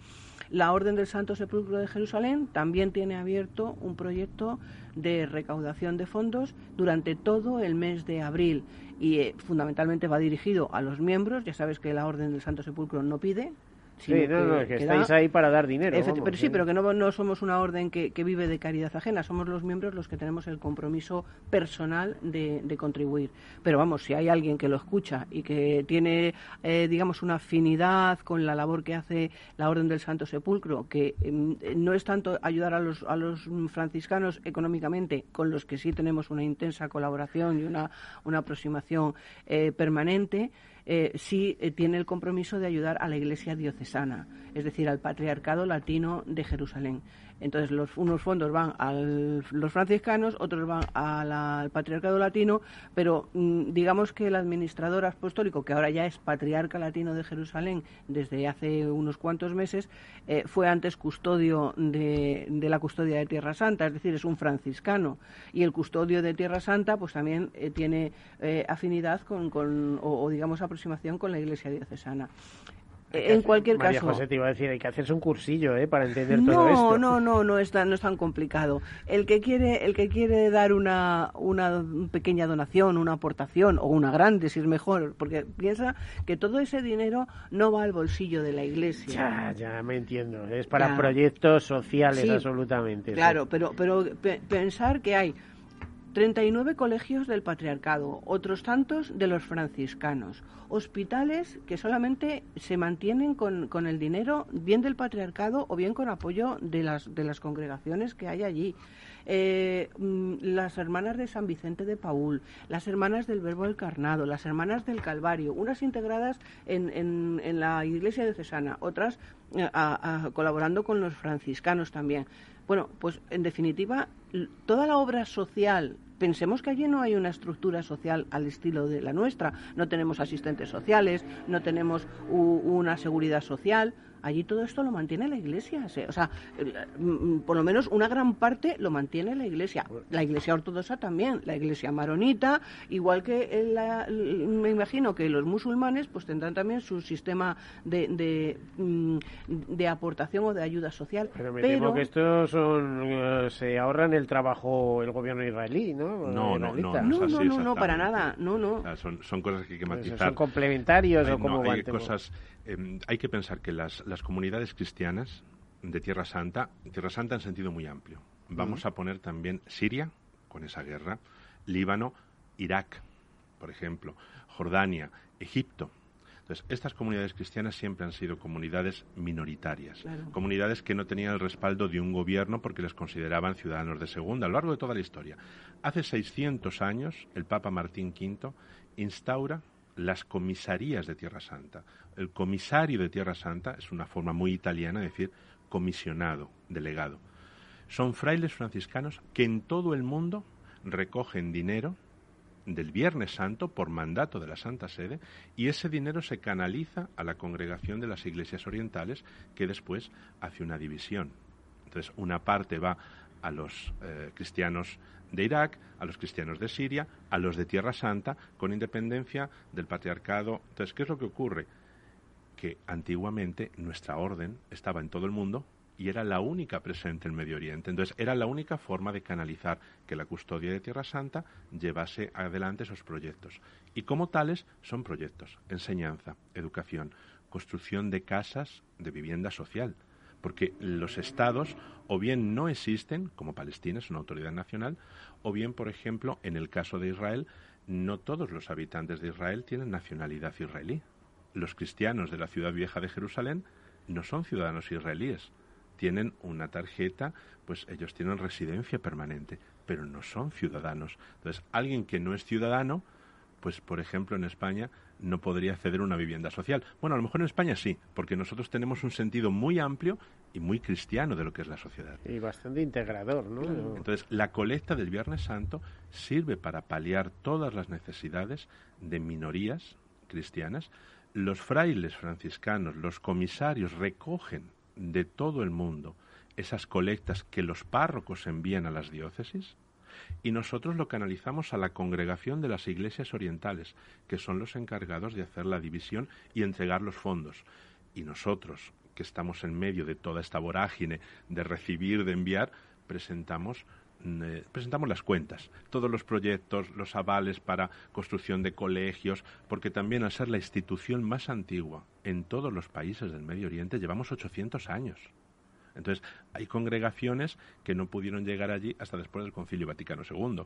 La Orden del Santo Sepulcro de Jerusalén también tiene abierto un proyecto de recaudación de fondos durante todo el mes de abril y eh, fundamentalmente va dirigido a los miembros. Ya sabes que la Orden del Santo Sepulcro no pide, sí, no, que, estáis ahí para dar dinero. pero sí, pero que no, no somos una orden que, vive de caridad ajena, somos los miembros los que tenemos el compromiso personal de, contribuir. Pero vamos, si hay alguien que lo escucha y que tiene, eh, digamos, una afinidad con la labor que hace la Orden del Santo Sepulcro, que em, no es tanto ayudar a los, a los franciscanos económicamente, con los que sí tenemos una intensa colaboración y una, una aproximación eh, permanente, eh, sí eh, tiene el compromiso de ayudar a la Iglesia diocesana, es decir, al Patriarcado Latino de Jerusalén. Entonces, los, unos fondos van a los franciscanos, otros van al Patriarcado Latino, pero mm, digamos que el administrador apostólico, que ahora ya es Patriarca Latino de Jerusalén desde hace unos cuantos meses, eh, fue antes custodio de, la custodia de Tierra Santa, es decir, es un franciscano. Y el custodio de Tierra Santa, pues también eh, tiene eh, afinidad con, con o, digamos, aproximación con la Iglesia diocesana en cualquier María caso. José te iba a decir, hay que hacerse un cursillo ¿eh? para entender todo esto. No, no, no, es tan, no es tan complicado. El que quiere, el que quiere dar una, una pequeña donación, una aportación, o una grande, si es mejor, porque piensa que todo ese dinero no va al bolsillo de la iglesia. Ya, ya me entiendo. Es para proyectos sociales, absolutamente. Claro, pero, pero pensar que hay 39 colegios del patriarcado, otros tantos de los franciscanos, hospitales que solamente se mantienen con, con, el dinero bien del patriarcado o bien con apoyo de las, de las congregaciones que hay allí. Eh, mm, las hermanas de San Vicente de Paul, las hermanas del Verbo Encarnado, las hermanas del Calvario, unas integradas en, en, en la iglesia diocesana, otras eh, colaborando con los franciscanos también. Bueno, pues en definitiva, toda la obra social pensemos que allí no hay una estructura social al estilo de la nuestra. No tenemos asistentes sociales, no tenemos una seguridad social allí todo esto lo mantiene la Iglesia. O sea, mm, mm, por lo menos una gran parte lo mantiene la Iglesia. La Iglesia ortodoxa también, la Iglesia maronita, igual que me imagino que los musulmanes pues tendrán también su sistema de, de, mm, aportación o de ayuda social. Pero me temo que estos son, eh, se ahorran el trabajo el gobierno israelí, ¿no? No, no, no, no, no, para nada, no, no. son, son cosas que hay que pues matizar. ¿Son complementarios o como hay cosas Em, hay que pensar que las, comunidades cristianas de Tierra Santa, Tierra Santa en sentido muy amplio, vamos a poner también Siria, con esa guerra, Líbano, Irak, por ejemplo, Jordania, Egipto. Entonces, estas comunidades cristianas siempre han sido comunidades minoritarias, comunidades que no tenían el respaldo de un gobierno porque les consideraban ciudadanos de segunda a lo largo de toda la historia. Hace 600 años, el Papa Martín V instaura las comisarías de Tierra Santa. El comisario de Tierra Santa es una forma muy italiana de decir comisionado, delegado. Son frailes franciscanos que en todo el mundo recogen dinero del Viernes Santo por mandato de la Santa Sede y ese dinero se canaliza a la congregación de las iglesias orientales que después hace una división. Entonces, una parte va a los eh, cristianos de Irak, a los cristianos de Siria, a los de Tierra Santa, con independencia del patriarcado. Entonces, ¿qué es lo que ocurre? Que antiguamente nuestra orden estaba en todo el mundo y era la única presente en Medio Oriente. Entonces, era la única forma de canalizar que la custodia de Tierra Santa llevase adelante esos proyectos. Y como tales, son proyectos, enseñanza, educación, construcción de casas de vivienda social, porque los estados o bien no existen, como Palestina es una autoridad nacional, o bien, por ejemplo, en el caso de Israel, no todos los habitantes de Israel tienen nacionalidad israelí. Los cristianos de la ciudad vieja de Jerusalén no son ciudadanos israelíes. Tienen una tarjeta, pues ellos tienen residencia permanente, pero no son ciudadanos. Entonces, alguien que no es ciudadano, pues por ejemplo en España no podría acceder a una vivienda social. Bueno, a lo mejor en España sí, porque nosotros tenemos un sentido muy amplio y muy cristiano de lo que es la sociedad. Y bastante integrador, ¿no? Entonces, la colecta del Viernes Santo sirve para paliar todas las necesidades de minorías cristianas. Los frailes franciscanos, los comisarios recogen de todo el mundo esas colectas que los párrocos envían a las diócesis y nosotros lo canalizamos a la congregación de las iglesias orientales, que son los encargados de hacer la división y entregar los fondos. Y nosotros, que estamos en medio de toda esta vorágine de recibir, de enviar, presentamos mm, eh, presentamos las cuentas, todos los proyectos, los avales para construcción de colegios, porque también al ser la institución más antigua en todos los países del Medio Oriente, llevamos 800 años. Entonces, hay congregaciones que no pudieron llegar allí hasta después del Concilio Vaticano II.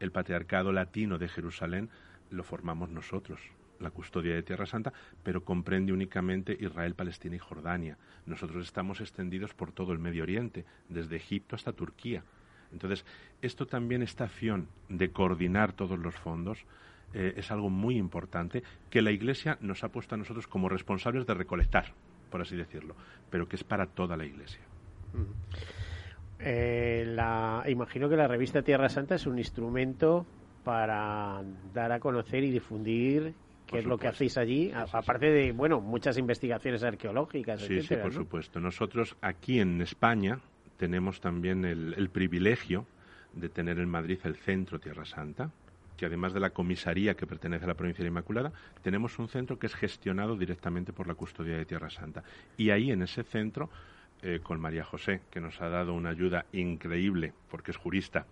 El Patriarcado Latino de Jerusalén lo formamos nosotros, la custodia de Tierra Santa, pero comprende únicamente Israel, Palestina y Jordania. Nosotros estamos extendidos por todo el Medio Oriente, desde Egipto hasta Turquía. Entonces, esto también, esta acción de coordinar todos los fondos, eh, es algo muy importante que la Iglesia nos ha puesto a nosotros como responsables de recolectar, por así decirlo, pero que es para toda la Iglesia. Eh, la, imagino que la revista Tierra Santa es un instrumento para dar a conocer y difundir qué es lo que hacéis allí, aparte de, bueno, muchas investigaciones arqueológicas. Sí, sí, por supuesto. Nosotros aquí en España tenemos también el, privilegio de tener en Madrid el Centro Tierra Santa, que además de la comisaría que pertenece a la provincia de Inmaculada, tenemos un centro que es gestionado directamente por la custodia de Tierra Santa. Y ahí en ese centro, eh, con María José, que nos ha dado una ayuda increíble, porque es jurista,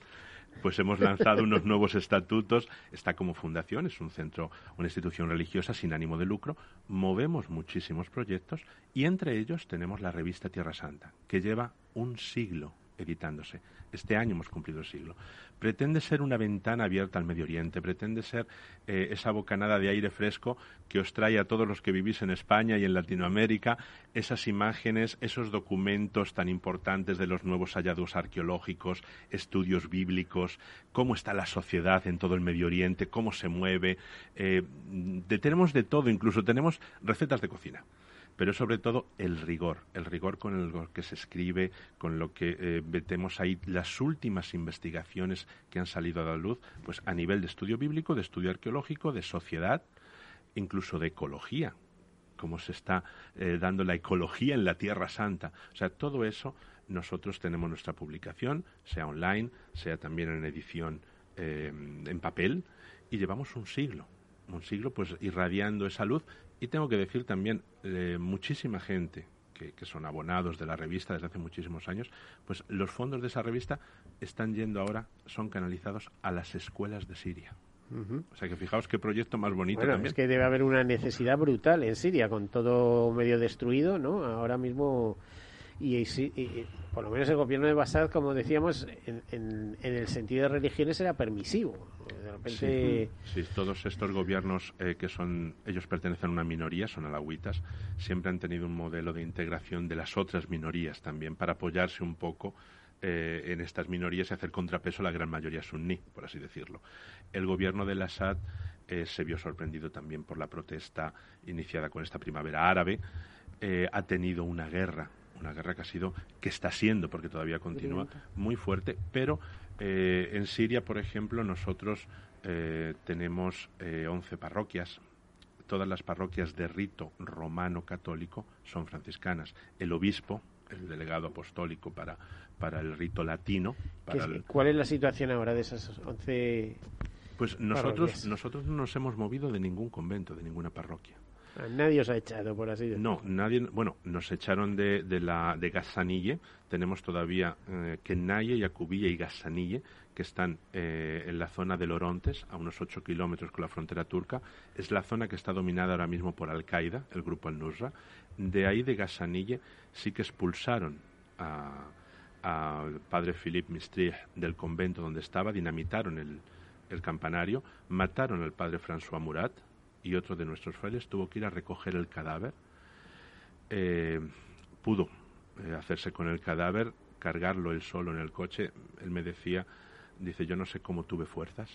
pues hemos lanzado unos nuevos estatutos. Está como fundación, es un centro, una institución religiosa sin ánimo de lucro. Movemos muchísimos proyectos y entre ellos tenemos la revista Tierra Santa, que lleva un siglo editándose. Este año hemos cumplido el siglo. Pretende ser una ventana abierta al Medio Oriente, pretende ser eh, esa bocanada de aire fresco que os trae a todos los que vivís en España y en Latinoamérica esas imágenes, esos documentos tan importantes de los nuevos hallazgos arqueológicos, estudios bíblicos, cómo está la sociedad en todo el Medio Oriente, cómo se mueve. Eh, tenemos de todo, incluso tenemos recetas de cocina pero sobre todo el rigor, el rigor con el que se escribe, con lo que eh, metemos ahí las últimas investigaciones que han salido a la luz, pues a nivel de estudio bíblico, de estudio arqueológico, de sociedad, incluso de ecología, cómo se está eh, dando la ecología en la Tierra Santa. O sea, todo eso nosotros tenemos nuestra publicación, sea online, sea también en edición eh, en papel, y llevamos un siglo, un siglo pues irradiando esa luz y tengo que decir también, eh, muchísima gente que, son abonados de la revista desde hace muchísimos años, pues los fondos de esa revista están yendo ahora, son canalizados a las escuelas de Siria. O sea que fijaos qué proyecto más bonito bueno, Es que debe haber una necesidad brutal en Siria, con todo medio destruido, ¿no? Ahora mismo y, por lo menos el gobierno de Basad, como decíamos, en, el sentido de religiones era permisivo. sí, todos estos gobiernos eh, que son, ellos pertenecen a una minoría, son alawitas, siempre han tenido un modelo de integración de las otras minorías también para apoyarse un poco eh, en estas minorías y hacer contrapeso a la gran mayoría suní, por así decirlo. El gobierno del Assad eh, se vio sorprendido también por la protesta iniciada con esta primavera árabe. ha tenido una guerra una guerra que ha sido, que está siendo, porque todavía continúa, muy fuerte, pero eh, en Siria, por ejemplo, nosotros eh, tenemos eh, 11 parroquias. Todas las parroquias de rito romano católico son franciscanas. El obispo, el delegado apostólico para, para el rito latino. ¿Cuál es la situación ahora de esas 11 Pues nosotros, nosotros no nos hemos movido de ningún convento, de ninguna parroquia. Nadie os ha echado, por así decirlo. No, nadie. Bueno, nos echaron de, de la de Gazanille. Tenemos todavía eh, Kenaye, Yacubille y Gazanille, que están eh, en la zona de Lorontes, a unos 8 kilómetros con la frontera turca. Es la zona que está dominada ahora mismo por Al-Qaeda, el grupo Al-Nusra. De ahí, de Gazanille, sí que expulsaron al padre Philippe Mistrich del convento donde estaba, dinamitaron el campanario, mataron al padre François Murat, y otro de nuestros frailes tuvo que ir a recoger el cadáver. Eh, pudo eh, hacerse con el cadáver, cargarlo él solo en el coche. Él me decía, dice, yo no sé cómo tuve fuerzas.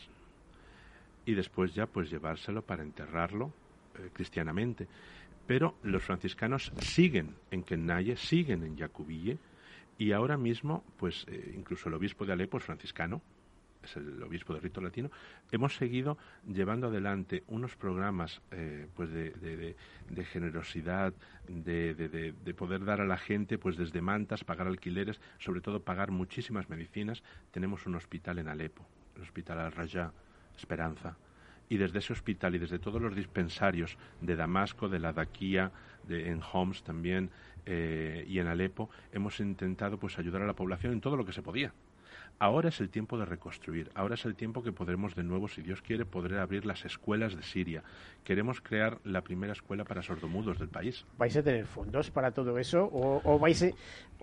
Y después ya pues llevárselo para enterrarlo eh, cristianamente. Pero los franciscanos siguen en Kennaye, siguen en Yacubille, y ahora mismo, pues incluso el obispo de Alepo es franciscano, es el obispo de rito latino, hemos seguido llevando adelante unos programas eh, pues de, generosidad, de, poder dar a la gente pues desde mantas, pagar alquileres, sobre todo pagar muchísimas medicinas. Tenemos un hospital en Alepo, el hospital Al-Rajá, Esperanza, y desde ese hospital y desde todos los dispensarios de Damasco, de la Daquía, de, en Homs también eh, y en Alepo, hemos intentado pues ayudar a la población en todo lo que se podía Ahora es el tiempo de reconstruir, ahora es el tiempo que podremos de nuevo, si Dios quiere, poder abrir las escuelas de Siria. Queremos crear la primera escuela para sordomudos del país. ¿Vais a tener fondos para todo eso? ¿O, vais a,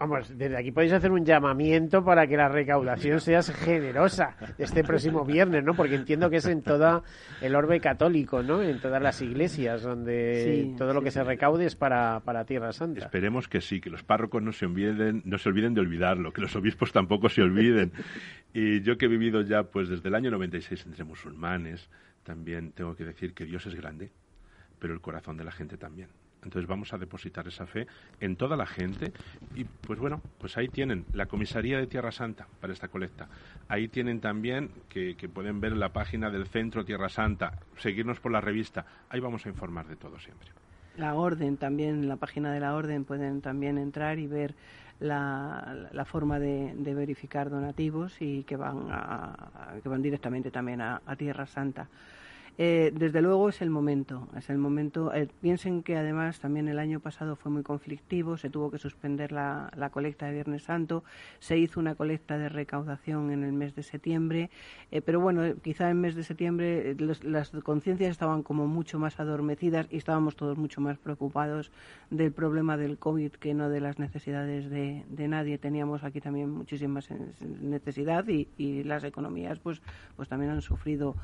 vamos, desde aquí podéis hacer un llamamiento para que la recaudación sea generosa este próximo viernes, ¿no? Porque entiendo que es en toda el orbe católico, ¿no? En todas las iglesias, donde todo lo que se recaude es para, para Tierra Santa. Esperemos que sí, que los párrocos no se olviden, no se olviden de olvidarlo, que los obispos tampoco se olviden. Y yo que he vivido ya pues desde el año 96 entre musulmanes, también tengo que decir que Dios es grande, pero el corazón de la gente también. Entonces vamos a depositar esa fe en toda la gente y pues bueno, pues ahí tienen la comisaría de Tierra Santa para esta colecta. Ahí tienen también que, pueden ver la página del Centro Tierra Santa, seguirnos por la revista. Ahí vamos a informar de todo siempre. La orden también, la página de la orden pueden también entrar y ver la, la forma de, de, verificar donativos y que van, a, que van directamente también a, a Tierra Santa. Eh, desde luego es el momento, es el momento. Eh, piensen que además también el año pasado fue muy conflictivo, se tuvo que suspender la, colecta de Viernes Santo, se hizo una colecta de recaudación en el mes de septiembre, eh, pero bueno, quizá en mes de septiembre las conciencias estaban como mucho más adormecidas y estábamos todos mucho más preocupados del problema del COVID que no de las necesidades de, nadie. Teníamos aquí también muchísimas necesidad y, y, las economías pues, pues también han sufrido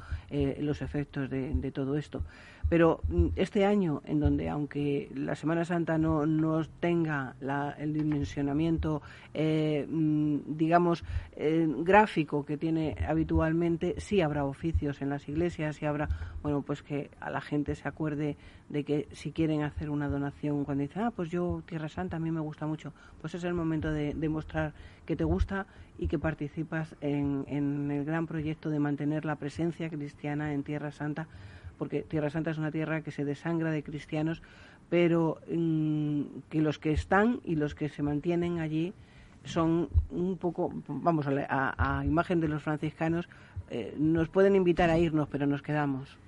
los efectos de, todo esto. Pero mm, este año, en donde aunque la Semana Santa no, no tenga el dimensionamiento, eh, mm, digamos, eh, gráfico que tiene habitualmente, sí habrá oficios en las iglesias, y habrá, bueno, pues que a la gente se acuerde de que si quieren hacer una donación, cuando dicen, ah, pues yo Tierra Santa a mí me gusta mucho, pues es el momento de demostrar que te gusta y que participas en, en el gran proyecto de mantener la presencia cristiana en Tierra Santa, porque Tierra Santa es una tierra que se desangra de cristianos, pero mm, que los que están y los que se mantienen allí son un poco, vamos, a, a imagen de los franciscanos, eh, nos pueden invitar a irnos, pero nos quedamos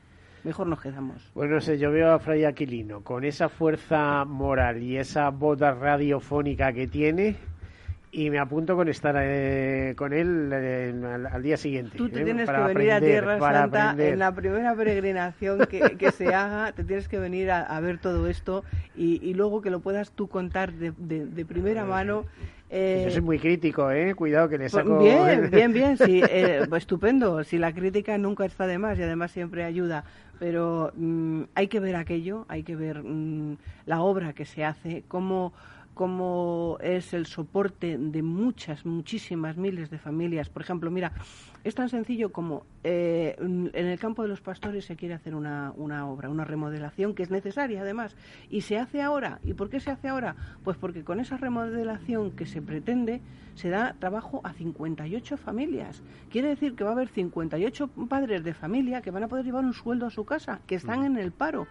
mejor nos quedamos. Pues no sé, yo veo a Fray Aquilino con esa fuerza moral y esa boda radiofónica que tiene y me apunto con estar eh, con él eh, al, día siguiente. Tú te eh, tienes que venir a Tierra Santa en la primera peregrinación que, se haga, te tienes que venir a, ver todo esto y, luego que lo puedas tú contar de, de primera mano eh, Yo soy muy crítico, ¿eh? Cuidado que le pues saco... Bien, bien, bien, sí, eh, pues estupendo. Si la crítica nunca está de más y además siempre ayuda, pero mm, hay que ver aquello, hay que ver mm, la obra que se hace, cómo cómo es el soporte de muchas, muchísimas miles de familias. Por ejemplo, mira, es tan sencillo como eh, en el campo de los pastores se quiere hacer una, una, obra, una remodelación que es necesaria además, y se hace ahora. ¿Y por qué se hace ahora? Pues porque con esa remodelación que se pretende se da trabajo a 58 familias. Quiere decir que va a haber 58 padres de familia que van a poder llevar un sueldo a su casa, que están en el paro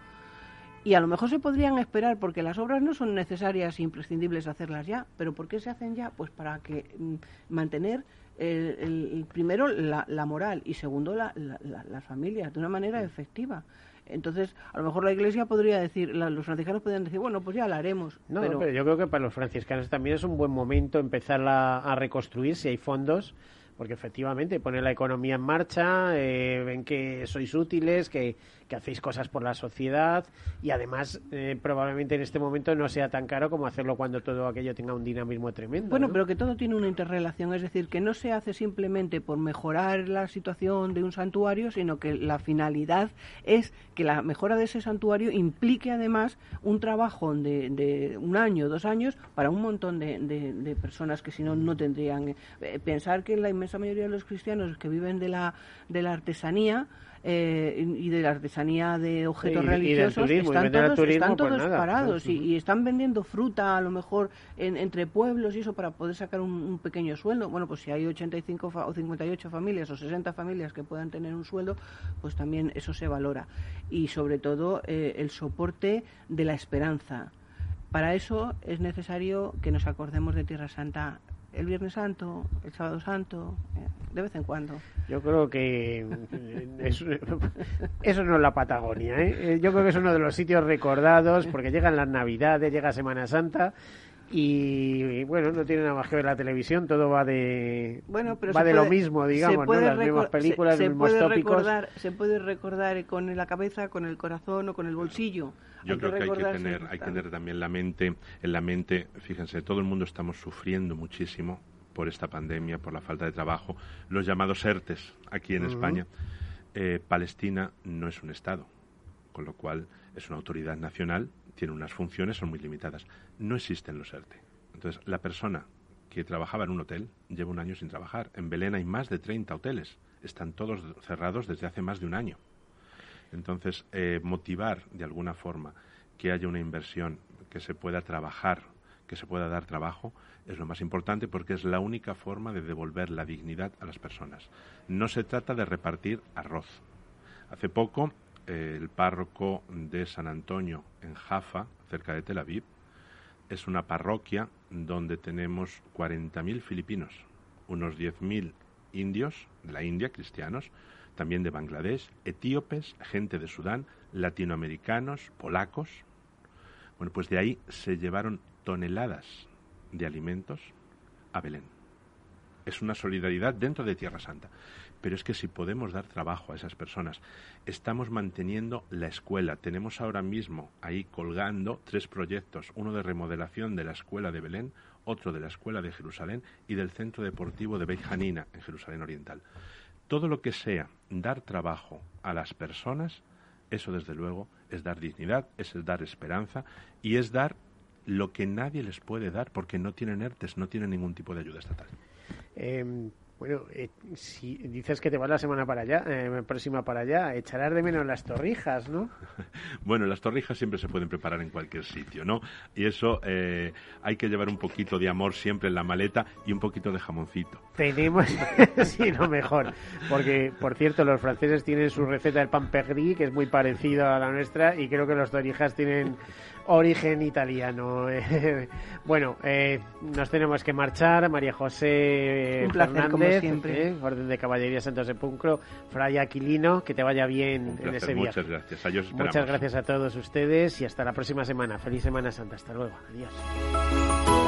y a lo mejor se podrían esperar porque las obras no son necesarias e imprescindibles hacerlas ya, pero ¿por qué se hacen ya? Pues para que mm, mantener el, primero la, moral y segundo la, las familias de una manera efectiva. Entonces, a lo mejor la Iglesia podría decir, los franciscanos podrían decir, bueno, pues ya la haremos. No, pero... yo creo que para los franciscanos también es un buen momento empezar a reconstruir si hay fondos porque efectivamente pone la economía en marcha, eh, ven que sois útiles, que, hacéis cosas por la sociedad y además eh, probablemente en este momento no sea tan caro como hacerlo cuando todo aquello tenga un dinamismo tremendo. Bueno, pero que todo tiene una interrelación, es decir, que no se hace simplemente por mejorar la situación de un santuario, sino que la finalidad es que la mejora de ese santuario implique además un trabajo de, de un año, dos años para un montón de, de, personas que si no, no tendrían. Eh, pensar que la esa mayoría de los cristianos que viven de la, de la artesanía eh, y de la artesanía de objetos religiosos están todos, pues parados y, están vendiendo fruta a lo mejor entre pueblos y eso para poder sacar un, pequeño sueldo. Bueno, pues si hay 85 o 58 familias o 60 familias que puedan tener un sueldo, pues también eso se valora. Y sobre todo eh, el soporte de la esperanza. Para eso es necesario que nos acordemos de Tierra Santa el Viernes Santo, el Sábado Santo, eh, de vez en cuando. Yo creo que eh, eso, no es la Patagonia. ¿eh? Yo creo que es uno de los sitios recordados porque llegan las Navidades, llega Semana Santa y, bueno, no tiene nada más que ver la televisión, todo va de bueno, pero va de lo mismo, digamos, ¿no? las mismas películas, se, los mismos puede tópicos. Recordar, se puede recordar con la cabeza, con el corazón o con el bolsillo. Yo creo que, hay que tener, hay que tener también la mente, en la mente, fíjense, todo el mundo estamos sufriendo muchísimo por esta pandemia, por la falta de trabajo, los llamados ERTES aquí en España. Eh, Palestina no es un Estado, con lo cual es una autoridad nacional, tiene unas funciones, son muy limitadas. No existen los ERTE. Entonces, la persona que trabajaba en un hotel lleva un año sin trabajar. En Belén hay más de 30 hoteles. Están todos cerrados desde hace más de un año. Entonces, eh, motivar de alguna forma que haya una inversión, que se pueda trabajar, que se pueda dar trabajo, es lo más importante porque es la única forma de devolver la dignidad a las personas. No se trata de repartir arroz. Hace poco, eh, el párroco de San Antonio, en Jaffa, cerca de Tel Aviv, es una parroquia donde tenemos 40.000 filipinos, unos 10.000 indios de la India, cristianos, también de Bangladesh, etíopes, gente de Sudán, latinoamericanos, polacos. Bueno, pues de ahí se llevaron toneladas de alimentos a Belén. Es una solidaridad dentro de Tierra Santa. Pero es que si podemos dar trabajo a esas personas, estamos manteniendo la escuela. Tenemos ahora mismo ahí colgando tres proyectos, uno de remodelación de la escuela de Belén, otro de la escuela de Jerusalén y del centro deportivo de Beit Hanina en Jerusalén Oriental todo lo que sea dar trabajo a las personas, eso desde luego es dar dignidad, es dar esperanza y es dar lo que nadie les puede dar porque no tienen ERTES, no tienen ningún tipo de ayuda estatal. Em, bueno, eh, si dices que te vas la semana para allá, eh, próxima para allá, echarás de menos las torrijas, ¿no? bueno, las torrijas siempre se pueden preparar en cualquier sitio, ¿no? Y eso eh, hay que llevar un poquito de amor siempre en la maleta y un poquito de jamoncito. Tenemos, sí, no mejor, porque por cierto los franceses tienen su receta del pan perdí, que es muy parecido a la nuestra, y creo que los torrijas tienen origen italiano. bueno, eh, nos tenemos que marchar. María José Un placer, Fernández, siempre. eh, Orden de Caballería Santos Sepulcro, Fray Aquilino, que te vaya bien en ese viaje. Muchas gracias. Adiós, Muchas gracias a todos ustedes y hasta la próxima semana. Feliz Semana Santa. Hasta luego. Adiós.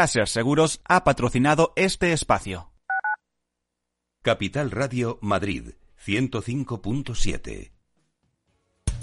Caser Seguros ha patrocinado este espacio. Capital Radio Madrid 105.7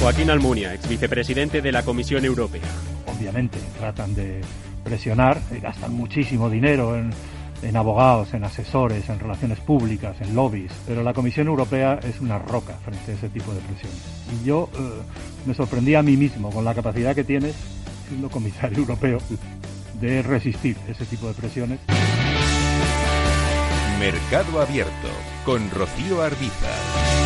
Joaquín Almunia, ex vicepresidente de la Comisión Europea. Obviamente, tratan de presionar y gastan muchísimo dinero en, en, abogados, en asesores, en relaciones públicas, en lobbies, pero la Comisión Europea es una roca frente a ese tipo de presiones. Y yo eh, me sorprendí a mí mismo con la capacidad que tienes, siendo comisario europeo, de resistir ese tipo de presiones. Mercado Abierto con Rocío Arbiza.